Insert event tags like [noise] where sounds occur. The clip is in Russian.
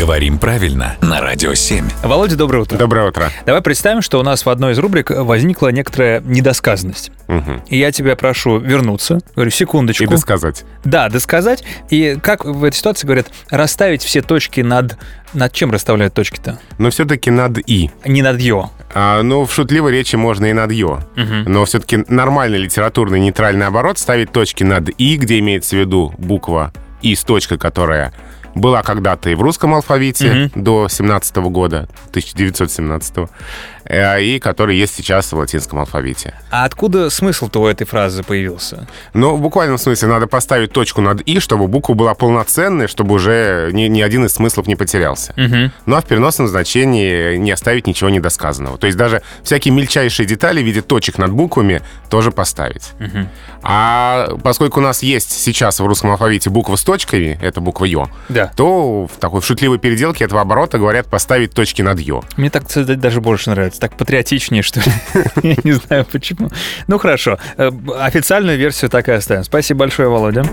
Говорим правильно на Радио 7. Володя, доброе утро. Доброе утро. Давай представим, что у нас в одной из рубрик возникла некоторая недосказанность. Мгм. И я тебя прошу вернуться. Говорю, секундочку. И досказать. Да, досказать. И как в этой ситуации говорят, расставить все точки над... Над чем расставляют точки-то? Но все-таки над «и». Не над «ё». А, ну, в шутливой речи можно и над «ё». Но все-таки нормальный литературный нейтральный оборот ставить точки над «и», где имеется в виду буква «и» с точкой, которая была когда-то и в русском алфавите до 17 года, 1917 э, и который есть сейчас в латинском алфавите. А откуда смысл-то у этой фразы появился? Но в буквальном смысле надо поставить точку над «и», чтобы буква была полноценной, чтобы уже ни, ни один из смыслов не потерялся. Ну а в переносном значении не оставить ничего недосказанного. То есть даже всякие мельчайшие детали в виде точек над буквами тоже поставить. А поскольку у нас есть сейчас в русском алфавите буква с точками, это буква «ё», Да. То в такой шутливой переделке этого оборота говорят поставить точки над «ё». Мне так даже больше нравится. Так патриотичнее, что ли. [laughs] Я не знаю почему. Ну хорошо. Э, Официальную версию так и оставим. Спасибо большое, Володя.